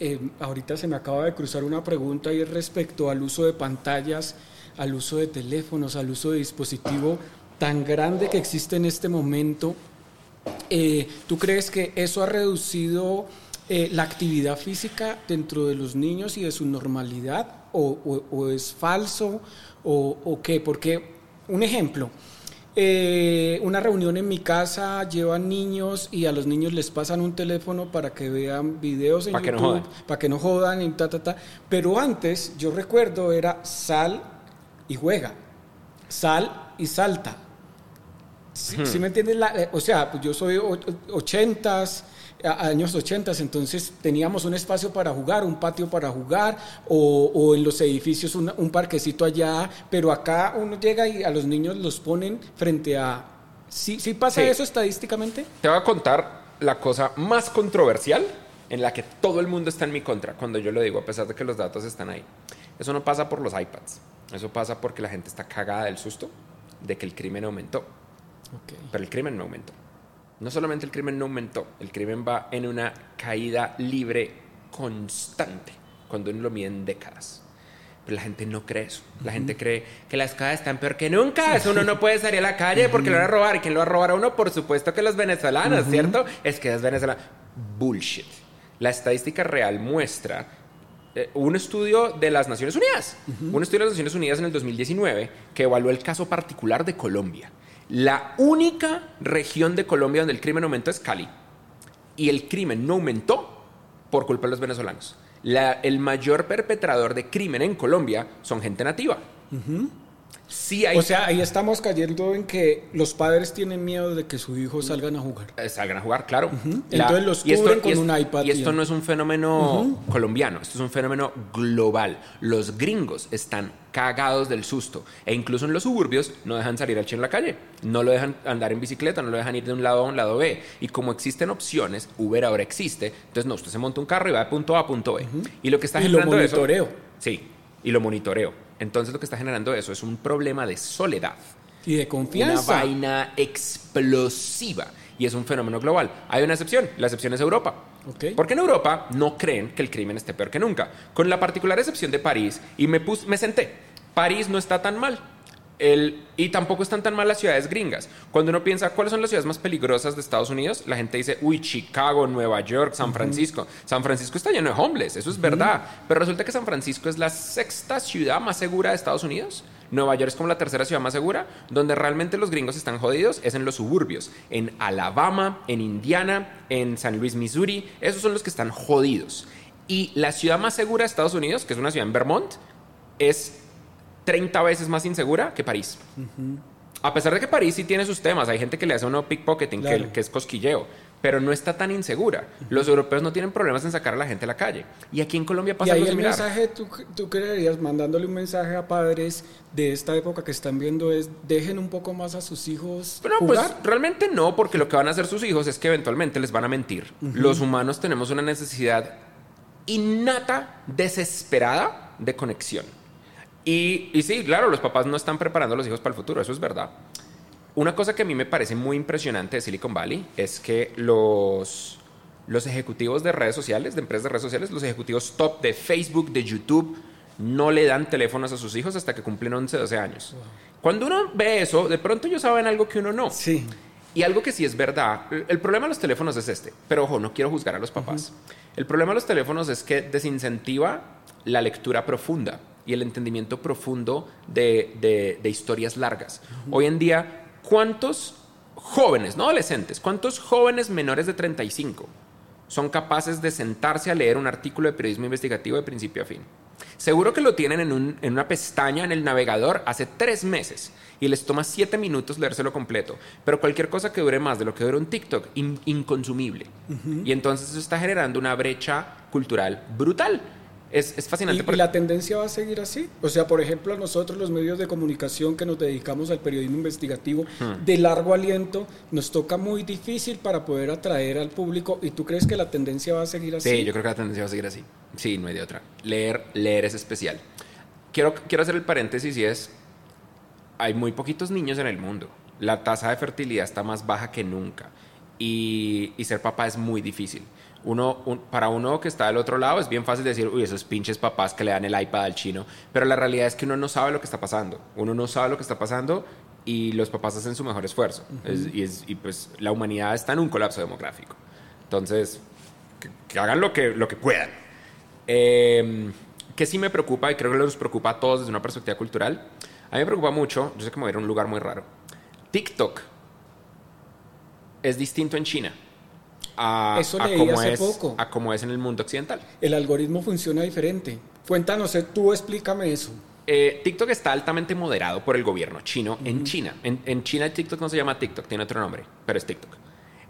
eh, ahorita se me acaba de cruzar una pregunta y es respecto al uso de pantallas, al uso de teléfonos, al uso de dispositivo tan grande que existe en este momento. eh, ¿tú crees que eso ha reducido eh, la actividad física dentro de los niños y de su normalidad? ¿O, es falso? O, ¿O qué? Porque, un ejemplo, eh, una reunión en mi casa, llevan niños y a los niños les pasan un teléfono para que vean videos en para YouTube, para que no jodan y ta, ta, ta. Pero antes, yo recuerdo, era sal y juega, sal y salta. ¿Sí, hmm. me entiendes? Eh, o sea, pues yo soy ochentas, años 80, entonces teníamos un espacio para jugar, un patio para jugar, o, en los edificios un, parquecito allá, pero acá uno llega y a los niños los ponen frente a... ¿Sí, sí pasa eso estadísticamente? Te voy a contar la cosa más controversial en la que todo el mundo está en mi contra cuando yo lo digo, a pesar de que los datos están ahí. Eso no pasa por los iPads, eso pasa porque la gente está cagada del susto de que el crimen aumentó. Pero el crimen no aumentó. No solamente el crimen no aumentó, el crimen va en una caída libre constante cuando uno lo mide en décadas. Pero la gente no cree eso. La gente cree que las cosas están peor que nunca. Eso uno no puede salir a la calle porque lo van a robar. ¿Y quién lo va a robar a uno? Por supuesto que los venezolanos, ¿cierto? Es que es venezolano. Bullshit. La estadística real muestra eh, un estudio de las Naciones Unidas. Un estudio de las Naciones Unidas en el 2019 que evaluó el caso particular de Colombia. La única región de Colombia donde el crimen aumentó es Cali. Y el crimen no aumentó por culpa de los venezolanos. el mayor perpetrador de crimen en Colombia son gente nativa. O sea, ahí estamos cayendo en que los padres tienen miedo de que sus hijos salgan a jugar. Eh, salgan a jugar, claro. Entonces los cubren con un iPad. Y esto no es un fenómeno colombiano, esto es un fenómeno global. Los gringos están cagados del susto. E incluso en los suburbios no dejan salir al chino en la calle. No lo dejan andar en bicicleta, no lo dejan ir de un lado a un lado B. Y como existen opciones, Uber ahora existe, entonces no, usted se monta un carro y va de punto A a punto B. Y lo que está generando lo monitoreo. sí, y lo monitoreo. Entonces lo que está generando eso es un problema de soledad. Y de confianza. Una vaina explosiva. Y es un fenómeno global. Hay una excepción. La excepción es Europa. Porque en Europa no creen que el crimen esté peor que nunca. Con la particular excepción de París. Y me, pus, me senté. París no está tan mal. El, y tampoco están tan mal las ciudades gringas. Cuando uno piensa cuáles son las ciudades más peligrosas de Estados Unidos, la gente dice, uy, Chicago, Nueva York, San Francisco. San Francisco está lleno de homeless, eso es verdad. Pero resulta que San Francisco es la sexta ciudad más segura de Estados Unidos. Nueva York es como la tercera ciudad más segura. Donde realmente los gringos están jodidos es en los suburbios. En Alabama, en Indiana, en San Luis, Missouri. Esos son los que están jodidos. Y la ciudad más segura de Estados Unidos, que es una ciudad en Vermont, es 30 veces más insegura que París. A pesar de que París sí tiene sus temas, hay gente que le hace uno pickpocketing, que, es cosquilleo, pero no está tan insegura. Los europeos no tienen problemas en sacar a la gente a la calle. Y aquí en Colombia pasa y ahí el mensaje, ¿tú, tú creerías, mandándole un mensaje a padres de esta época que están viendo es, dejen un poco más a sus hijos Pero pues realmente no, porque lo que van a hacer sus hijos es que eventualmente les van a mentir. Los humanos tenemos una necesidad innata, desesperada de conexión. Y, sí, claro, los papás no están preparando a los hijos para el futuro, eso es verdad. Una cosa que a mí me parece muy impresionante de Silicon Valley es que los, los ejecutivos de redes sociales, de empresas de redes sociales, los ejecutivos top de Facebook, de YouTube, no le dan teléfonos a sus hijos hasta que cumplen 11, 12 años. Cuando uno ve eso, de pronto ellos saben algo que uno no. Sí. Y algo que sí es verdad, el problema de los teléfonos es este, pero ojo, no quiero juzgar a los papás. El problema de los teléfonos es que desincentiva la lectura profunda y el entendimiento profundo de, historias largas. Hoy en día, ¿cuántos jóvenes, no adolescentes, cuántos jóvenes menores de 35 son capaces de sentarse a leer un artículo de periodismo investigativo de principio a fin? Seguro que lo tienen en, una pestaña en el navegador hace tres meses y les toma siete minutos leérselo completo. Pero cualquier cosa que dure más de lo que dura un TikTok, inconsumible. Y entonces eso está generando una brecha cultural brutal es, fascinante. ¿Y, la tendencia va a seguir así? O sea, por ejemplo, nosotros los medios de comunicación que nos dedicamos al periodismo investigativo hmm. de largo aliento, nos toca muy difícil para poder atraer al público. ¿Y tú crees que la tendencia va a seguir así? Sí, yo creo que la tendencia va a seguir así. Sí, no hay de otra. Leer, leer es especial. Quiero, quiero hacer el paréntesis y es, hay muy poquitos niños en el mundo. La tasa de fertilidad está más baja que nunca. Y, y ser papá es muy difícil uno, para uno que está del otro lado es bien fácil decir, uy, esos pinches papás que le dan el iPad al chino, pero la realidad es que uno no sabe lo que está pasando, uno no sabe lo que está pasando y los papás hacen su mejor esfuerzo. Es- y, es- y pues la humanidad está en un colapso demográfico. Entonces, que, que hagan lo que, lo que puedan. Eh, que sí me preocupa, y creo que nos preocupa a todos desde una perspectiva cultural. A mí me preocupa mucho, yo sé que me voy a ir a un lugar muy raro. TikTok es distinto en China a, Eso a leí como hace es, poco. a como es en el mundo occidental. El algoritmo funciona diferente. Cuéntanos, eh, tú explícame eso. Eh, TikTok está altamente moderado por el gobierno chino en China. En, en China TikTok no se llama TikTok, tiene otro nombre, pero es TikTok.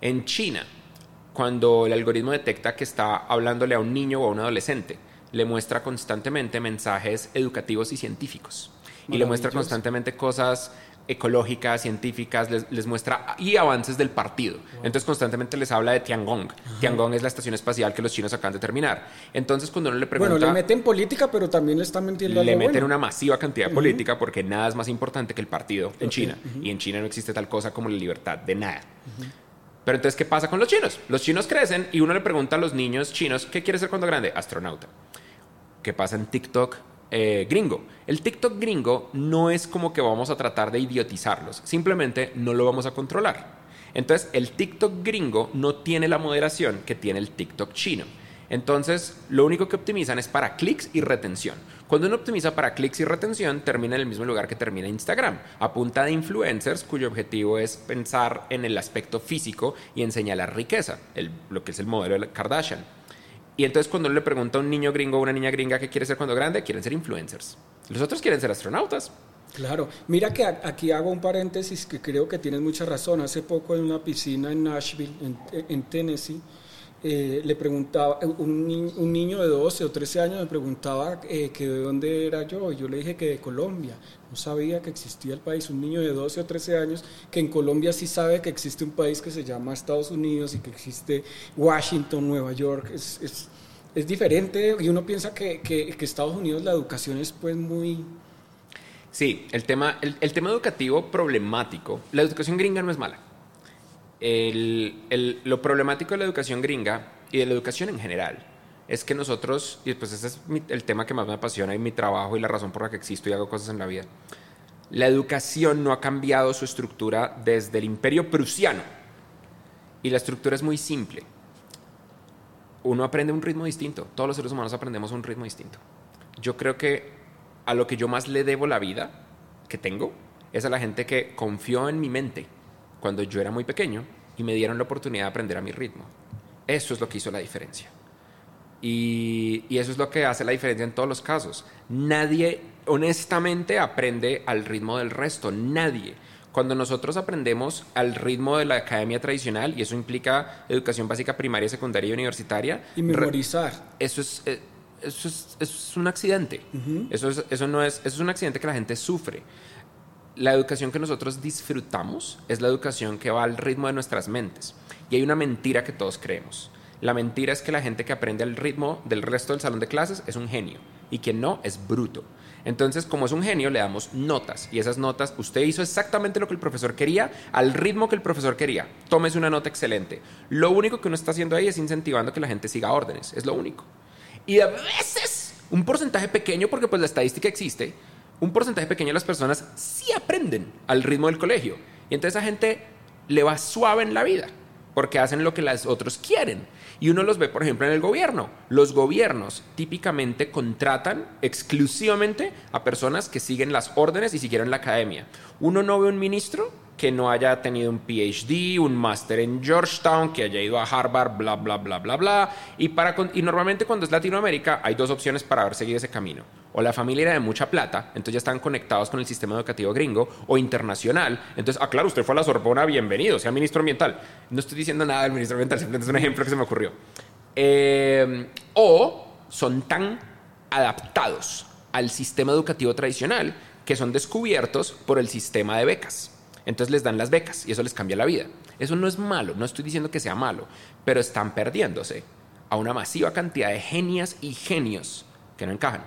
En China, cuando el algoritmo detecta que está hablándole a un niño o a un adolescente, le muestra constantemente mensajes educativos y científicos. Y le muestra constantemente cosas ecológicas, científicas, les, les muestra y avances del partido. Entonces constantemente les habla de Tiangong. Tiangong es la estación espacial que los chinos acaban de terminar. Entonces cuando uno le pregunta... Bueno, le meten política, pero también le están metiendo Le meten bueno. una masiva cantidad de política porque nada es más importante que el partido en China. Y en China no existe tal cosa como la libertad de nada. Pero entonces, ¿qué pasa con los chinos? Los chinos crecen y uno le pregunta a los niños chinos, ¿qué quiere ser cuando grande? Astronauta. ¿Qué pasa en TikTok eh, gringo? El TikTok gringo no es como que vamos a tratar de idiotizarlos, simplemente no lo vamos a controlar. Entonces, el TikTok gringo no tiene la moderación que tiene el TikTok chino. Entonces, lo único que optimizan es para clics y retención. Cuando uno optimiza para clics y retención, termina en el mismo lugar que termina Instagram, a punta de influencers cuyo objetivo es pensar en el aspecto físico y en señalar riqueza, lo que es el modelo de Kardashian. Y entonces cuando le pregunta a un niño gringo o una niña gringa qué quiere ser cuando grande, quieren ser influencers. Los otros quieren ser astronautas. Claro, mira que aquí hago un paréntesis que creo que tienes mucha razón. Hace poco en una piscina en Nashville, en Tennessee, eh, le preguntaba, un, ni- un niño de 12 o 13 años me preguntaba eh, que de dónde era yo, y yo le dije que de Colombia. No sabía que existía el país. Un niño de 12 o 13 años que en Colombia sí sabe que existe un país que se llama Estados Unidos y que existe Washington, Nueva York. Es, es, es diferente y uno piensa que, que, que Estados Unidos la educación es pues muy... Sí, el tema, el, el tema educativo problemático. La educación gringa no es mala. Lo problemático de la educación gringa y de la educación en general es que nosotros, y pues ese es el tema que más me apasiona y mi trabajo y la razón por la que existo y hago cosas en la vida. La educación no ha cambiado su estructura desde el imperio prusiano. Y la estructura es muy simple. Uno aprende un ritmo distinto. Todos los seres humanos aprendemos un ritmo distinto. Yo creo que a lo que yo más le debo la vida que tengo es a la gente que confió en mi mente cuando yo era muy pequeño y me dieron la oportunidad de aprender a mi ritmo. Eso es lo que hizo la diferencia. Y, y eso es lo que hace la diferencia en todos los casos. Nadie, honestamente, aprende al ritmo del resto. Nadie. Cuando nosotros aprendemos al ritmo de la academia tradicional, y eso implica educación básica primaria, secundaria y universitaria, Y memorizar. eso es, eh, eso es, eso es un accidente. eso, es, eso, no es, eso es un accidente que la gente sufre. La educación que nosotros disfrutamos es la educación que va al ritmo de nuestras mentes. Y hay una mentira que todos creemos. La mentira es que la gente que aprende al ritmo del resto del salón de clases es un genio y quien no es bruto. Entonces, como es un genio, le damos notas y esas notas, usted hizo exactamente lo que el profesor quería, al ritmo que el profesor quería. Tómese una nota excelente. Lo único que uno está haciendo ahí es incentivando que la gente siga órdenes, es lo único. Y a veces, un porcentaje pequeño, porque pues la estadística existe, un porcentaje pequeño de las personas sí aprenden al ritmo del colegio. Y entonces esa gente le va suave en la vida, porque hacen lo que los otros quieren. Y uno los ve, por ejemplo, en el gobierno. Los gobiernos típicamente contratan exclusivamente a personas que siguen las órdenes y siguieron la academia. Uno no ve un ministro que no haya tenido un PhD, un máster en Georgetown, que haya ido a Harvard, bla, bla, bla, bla, bla. Y, para, y normalmente cuando es Latinoamérica hay dos opciones para haber seguido ese camino. O la familia era de mucha plata, entonces ya están conectados con el sistema educativo gringo, o internacional. Entonces, ah, claro, usted fue a la Sorbona, bienvenido, sea ministro ambiental. No estoy diciendo nada del ministro ambiental, simplemente es un ejemplo que se me ocurrió. Eh, o son tan adaptados al sistema educativo tradicional que son descubiertos por el sistema de becas. Entonces les dan las becas y eso les cambia la vida. Eso no es malo, no estoy diciendo que sea malo, pero están perdiéndose a una masiva cantidad de genias y genios que no encajan,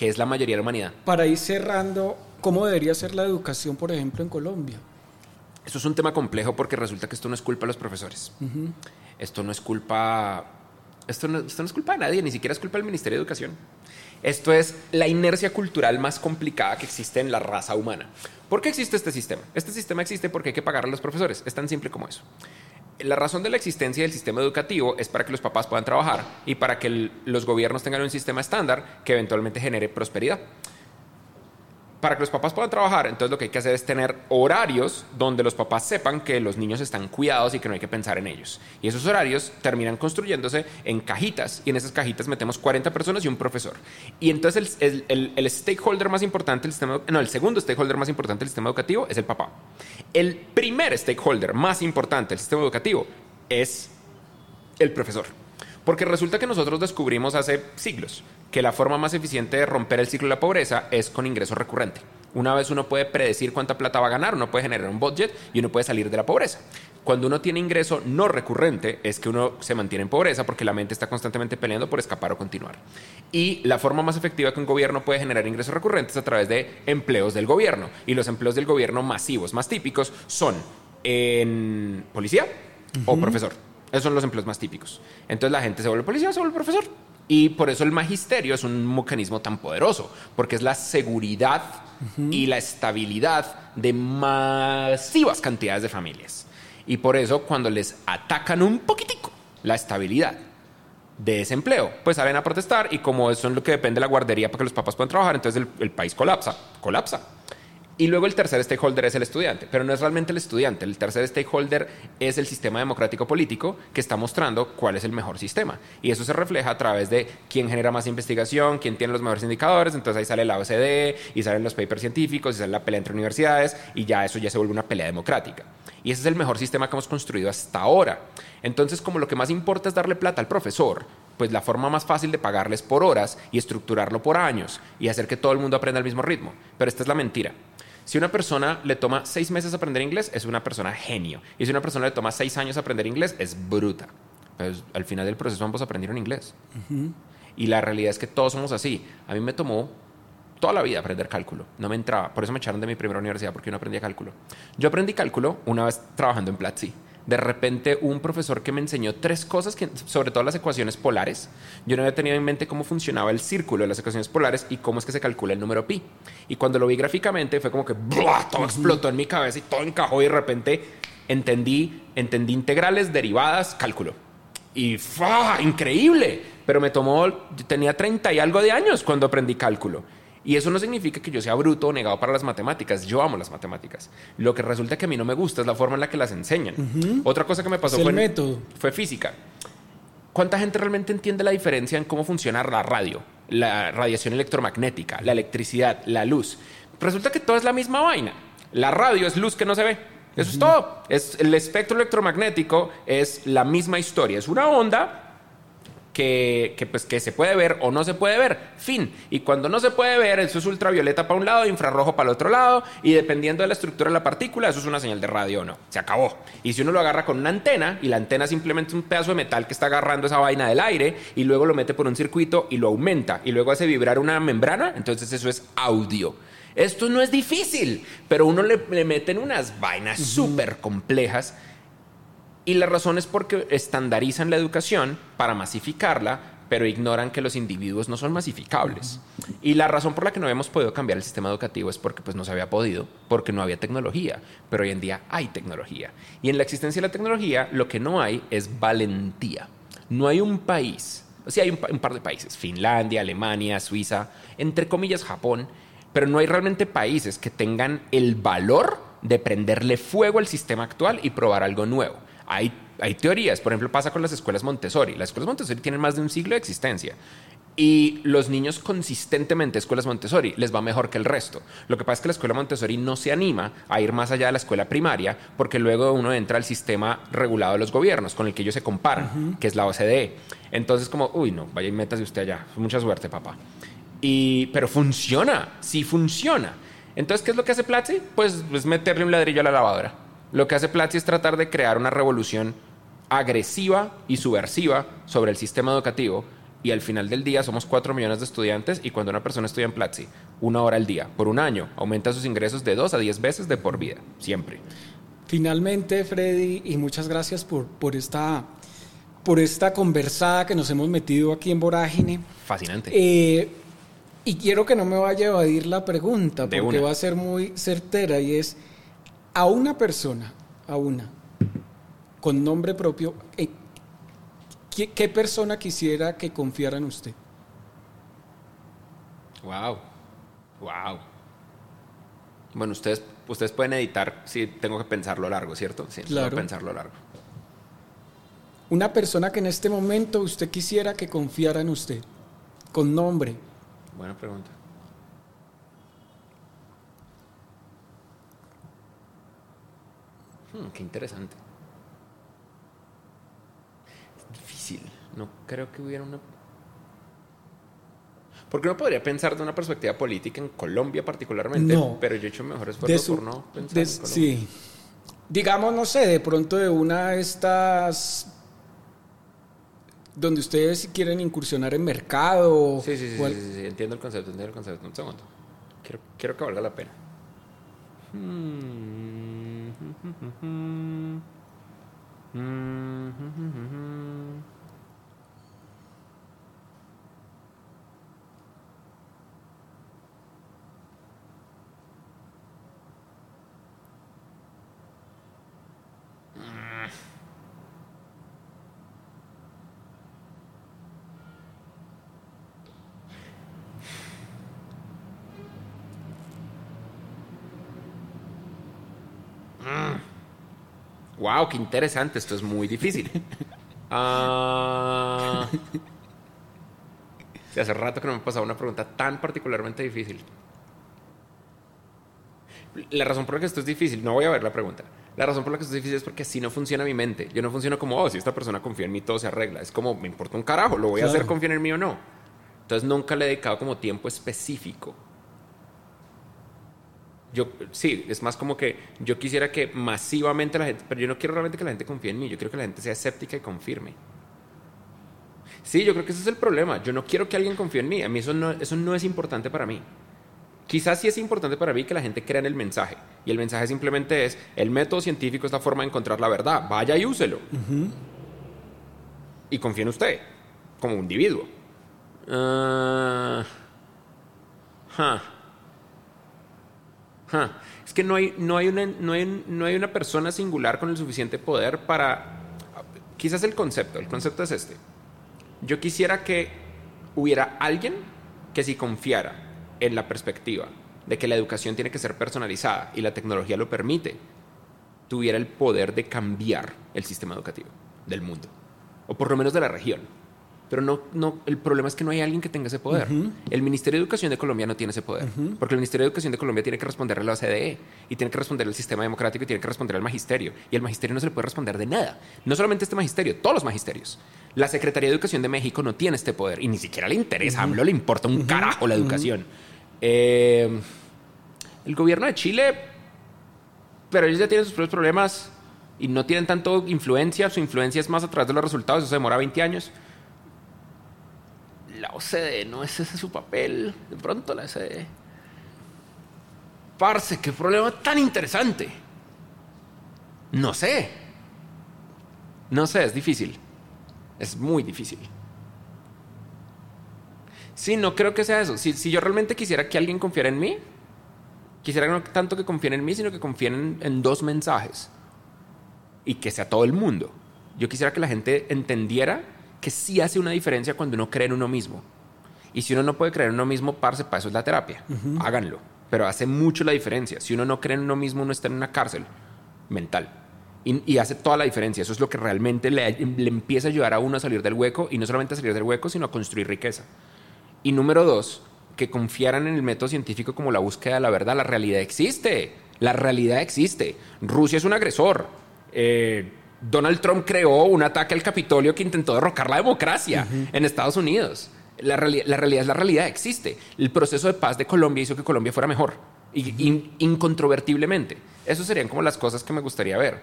que es la mayoría de la humanidad. Para ir cerrando, ¿cómo debería ser la educación, por ejemplo, en Colombia? Eso es un tema complejo porque resulta que esto no es culpa de los profesores. Esto no es culpa. Esto no, esto no es culpa de nadie, ni siquiera es culpa del Ministerio de Educación. Esto es la inercia cultural más complicada que existe en la raza humana. ¿Por qué existe este sistema? Este sistema existe porque hay que pagar a los profesores. Es tan simple como eso. La razón de la existencia del sistema educativo es para que los papás puedan trabajar y para que los gobiernos tengan un sistema estándar que eventualmente genere prosperidad para que los papás puedan trabajar, entonces lo que hay que hacer es tener horarios donde los papás sepan que los niños están cuidados y que no hay que pensar en ellos. Y esos horarios terminan construyéndose en cajitas y en esas cajitas metemos 40 personas y un profesor. Y entonces el, el, stakeholder más importante del sistema, no, el segundo stakeholder más importante del sistema educativo es el papá. El primer stakeholder más importante del sistema educativo es el profesor. Porque resulta que nosotros descubrimos hace siglos que la forma más eficiente de romper el ciclo de la pobreza es con ingreso recurrente. Una vez uno puede predecir cuánta plata va a ganar, uno puede generar un budget y uno puede salir de la pobreza. Cuando uno tiene ingreso no recurrente es que uno se mantiene en pobreza porque la mente está constantemente peleando por escapar o continuar. Y la forma más efectiva que un gobierno puede generar ingresos recurrentes es a través de empleos del gobierno. Y los empleos del gobierno masivos, más típicos, son en policía o profesor. Esos son los empleos más típicos. Entonces la gente se vuelve policía, se vuelve profesor. Y por eso el magisterio es un mecanismo tan poderoso, porque es la seguridad y la estabilidad de masivas cantidades de familias. Y por eso cuando les atacan un poquitico la estabilidad de ese empleo, pues salen a protestar y como eso es lo que depende de la guardería para que los papás puedan trabajar, entonces el, el país colapsa, colapsa. Y luego el tercer stakeholder es el estudiante, pero no es realmente el estudiante. El tercer stakeholder es el sistema democrático político que está mostrando cuál es el mejor sistema. Y eso se refleja a través de quién genera más investigación, quién tiene los mejores indicadores. Entonces ahí sale la OCDE y salen los papers científicos y sale la pelea entre universidades y ya eso ya se vuelve una pelea democrática. Y ese es el mejor sistema que hemos construido hasta ahora. Entonces, como lo que más importa es darle plata al profesor, pues la forma más fácil de pagarles por horas y estructurarlo por años y hacer que todo el mundo aprenda al mismo ritmo. Pero esta es la mentira. Si una persona le toma seis meses aprender inglés, es una persona genio. Y si una persona le toma seis años aprender inglés, es bruta. Pues al final del proceso ambos aprendieron inglés. Y la realidad es que todos somos así. A mí me tomó toda la vida aprender cálculo. No me entraba. Por eso me echaron de mi primera universidad, porque yo no aprendía cálculo. Yo aprendí cálculo una vez trabajando en Platzi de repente un profesor que me enseñó tres cosas, que, sobre todo las ecuaciones polares. Yo no había tenido en mente cómo funcionaba el círculo de las ecuaciones polares y cómo es que se calcula el número pi. Y cuando lo vi gráficamente fue como que todo explotó en mi cabeza y todo encajó y de repente entendí, entendí integrales, derivadas, cálculo. Y increíble, pero me tomó, tenía 30 y algo de años cuando aprendí cálculo. Y eso no significa que yo sea bruto o negado para las matemáticas. Yo amo las matemáticas. Lo que resulta que a mí no me gusta es la forma en la que las enseñan. Otra cosa que me pasó fue, método. fue física. ¿Cuánta gente realmente entiende la diferencia en cómo funciona la radio, la radiación electromagnética, la electricidad, la luz? Resulta que todo es la misma vaina. La radio es luz que no se ve. Eso es todo. Es, el espectro electromagnético es la misma historia. Es una onda que, pues, que se puede ver o no se puede ver. Fin. Y cuando no se puede ver, eso es ultravioleta para un lado, infrarrojo para el otro lado, y dependiendo de la estructura de la partícula, eso es una señal de radio o no. Se acabó. Y si uno lo agarra con una antena, y la antena simplemente es un pedazo de metal que está agarrando esa vaina del aire, y luego lo mete por un circuito y lo aumenta, y luego hace vibrar una membrana, entonces eso es audio. Esto no es difícil, pero uno le, le meten unas vainas súper complejas y la razón es porque estandarizan la educación para masificarla, pero ignoran que los individuos no son masificables. Y la razón por la que no habíamos podido cambiar el sistema educativo es porque pues, no se había podido, porque no había tecnología. Pero hoy en día hay tecnología. Y en la existencia de la tecnología lo que no hay es valentía. No hay un país, sí hay un, un par de países, Finlandia, Alemania, Suiza, entre comillas Japón, pero no hay realmente países que tengan el valor de prenderle fuego al sistema actual y probar algo nuevo. Hay, hay teorías, por ejemplo, pasa con las escuelas Montessori. Las escuelas Montessori tienen más de un siglo de existencia. Y los niños consistentemente escuelas Montessori les va mejor que el resto. Lo que pasa es que la escuela Montessori no se anima a ir más allá de la escuela primaria porque luego uno entra al sistema regulado de los gobiernos con el que ellos se comparan, que es la OCDE. Entonces como, uy, no, vaya y métase usted allá. Mucha suerte, papá. Y, pero funciona, sí funciona. Entonces, ¿qué es lo que hace Platzi? Pues, pues meterle un ladrillo a la lavadora. Lo que hace Platzi es tratar de crear una revolución agresiva y subversiva sobre el sistema educativo y al final del día somos 4 millones de estudiantes y cuando una persona estudia en Platzi una hora al día por un año aumenta sus ingresos de 2 a 10 veces de por vida, siempre. Finalmente, Freddy, y muchas gracias por, por, esta, por esta conversada que nos hemos metido aquí en Vorágine. Fascinante. Eh, Y quiero que no me vaya a evadir la pregunta, porque va a ser muy certera y es, a una persona, a una, con nombre propio, eh, ¿qué, persona quisiera que confiara en usted? Wow, wow. Bueno, ustedes, ustedes pueden editar si tengo que pensarlo largo, ¿cierto? Sí, claro. pensarlo largo. Una persona que en este momento usted quisiera que confiara en usted, con nombre. Buena pregunta. Hmm, qué interesante. Es difícil. No creo que hubiera una porque uno podría pensar de una perspectiva política en Colombia particularmente, pero yo he hecho mejor esfuerzo por no pensar en Colombia. Sí. Digamos, no sé, de pronto de una de estas donde ustedes quieren incursionar en mercado. Sí, sí, sí, sí, sí, entiendo el concepto, entiendo el concepto. Un segundo. Quiero, quiero que valga la pena. Hmm. Mm-hmm. mm-hmm. mm-hmm. mm-hmm. Wow, qué interesante. Esto es muy difícil. Ah, hace rato que no me pasado una pregunta tan particularmente difícil. La razón por la que esto es difícil, no voy a ver la pregunta. La razón por la que esto es difícil es porque así no funciona mi mente. Yo no funciono como, oh, si esta persona confía en mí, todo se arregla. Es como, me importa un carajo, lo voy a hacer confiar en mí o no. Entonces nunca le he dedicado como tiempo específico yo, sí, es más como que yo quisiera que masivamente la gente, pero yo no quiero realmente que la gente confíe en mí, yo quiero que la gente sea escéptica y confirme. Sí, yo creo que ese es el problema. Yo no quiero que alguien confíe en mí. A mí eso no, eso no es importante para mí. Quizás sí es importante para mí que la gente crea en el mensaje. Y el mensaje simplemente es, el método científico es la forma de encontrar la verdad. Vaya y úselo. Y confíe en usted, como individuo. Uh, es que no hay, no, hay una, no, hay, no hay una persona singular con el suficiente poder para... Quizás el concepto, el concepto es este. Yo quisiera que hubiera alguien que si confiara en la perspectiva de que la educación tiene que ser personalizada y la tecnología lo permite, tuviera el poder de cambiar el sistema educativo del mundo, o por lo menos de la región. Pero no, no, el problema es que no hay alguien que tenga ese poder. El Ministerio de Educación de Colombia no tiene ese poder. Porque el Ministerio de Educación de Colombia tiene que responderle a la OCDE y tiene que responder al sistema democrático y tiene que responder al magisterio. Y el magisterio no se le puede responder de nada. No solamente este magisterio, todos los magisterios. La Secretaría de Educación de México no tiene este poder y ni siquiera le interesa. A AMLO le importa un carajo la educación. Eh, el gobierno de Chile, pero ellos ya tienen sus propios problemas y no tienen tanto influencia. Su influencia es más a través de los resultados. Eso se demora 20 años la OCDE no es ese su papel. De pronto la OCDE. Parce, qué problema tan interesante. No sé. No sé, es difícil. Es muy difícil. Sí, no creo que sea eso. Si, yo realmente quisiera que alguien confiara en mí, quisiera no tanto que confíen en mí, sino que confíen en dos mensajes. Y que sea todo el mundo. Yo quisiera que la gente entendiera que sí hace una diferencia cuando uno cree en uno mismo. Y si uno no puede creer en uno mismo, parce, para eso es la terapia. Háganlo. Pero hace mucho la diferencia. Si uno no cree en uno mismo, uno está en una cárcel mental. Y, hace toda la diferencia. Eso es lo que realmente le, le, empieza a ayudar a uno a salir del hueco. Y no solamente a salir del hueco, sino a construir riqueza. Y número dos, que confiaran en el método científico como la búsqueda de la verdad. La realidad existe. La realidad existe. Rusia es un agresor. Eh, Donald Trump creó un ataque al Capitolio que intentó derrocar la democracia en Estados Unidos. La, realidad es la realidad, existe. El proceso de paz de Colombia hizo que Colombia fuera mejor, y, incontrovertiblemente. Esas serían como las cosas que me gustaría ver.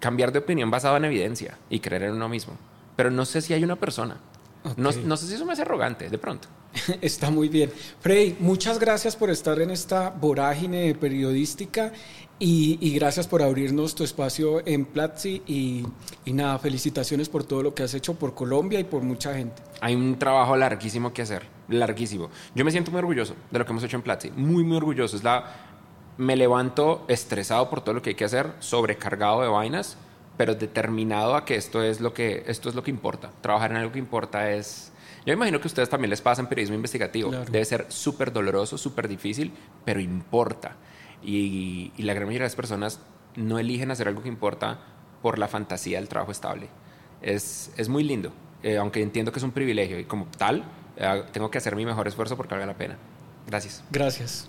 Cambiar de opinión basada en evidencia y creer en uno mismo. Pero no sé si hay una persona. No, no, sé si eso me hace arrogante, de pronto. Está muy bien. Freddy, muchas gracias por estar en esta vorágine periodística y, gracias por abrirnos tu espacio en Platzi y, y, nada, felicitaciones por todo lo que has hecho por Colombia y por mucha gente. Hay un trabajo larguísimo que hacer. larguísimo. Yo me siento muy orgulloso de lo que hemos hecho en Platzi, muy, muy orgulloso. Es la, me levanto estresado por todo lo que hay que hacer, sobrecargado de vainas, pero determinado a que esto es lo que, esto es lo que importa. Trabajar en algo que importa es... Yo imagino que a ustedes también les pasa en periodismo investigativo. Debe ser súper doloroso, súper difícil, pero importa. Y, y la gran mayoría de las personas no eligen hacer algo que importa por la fantasía del trabajo estable. Es, es muy lindo, eh, aunque entiendo que es un privilegio y como tal, eh, tengo que hacer mi mejor esfuerzo porque valga la pena. Gracias. Gracias.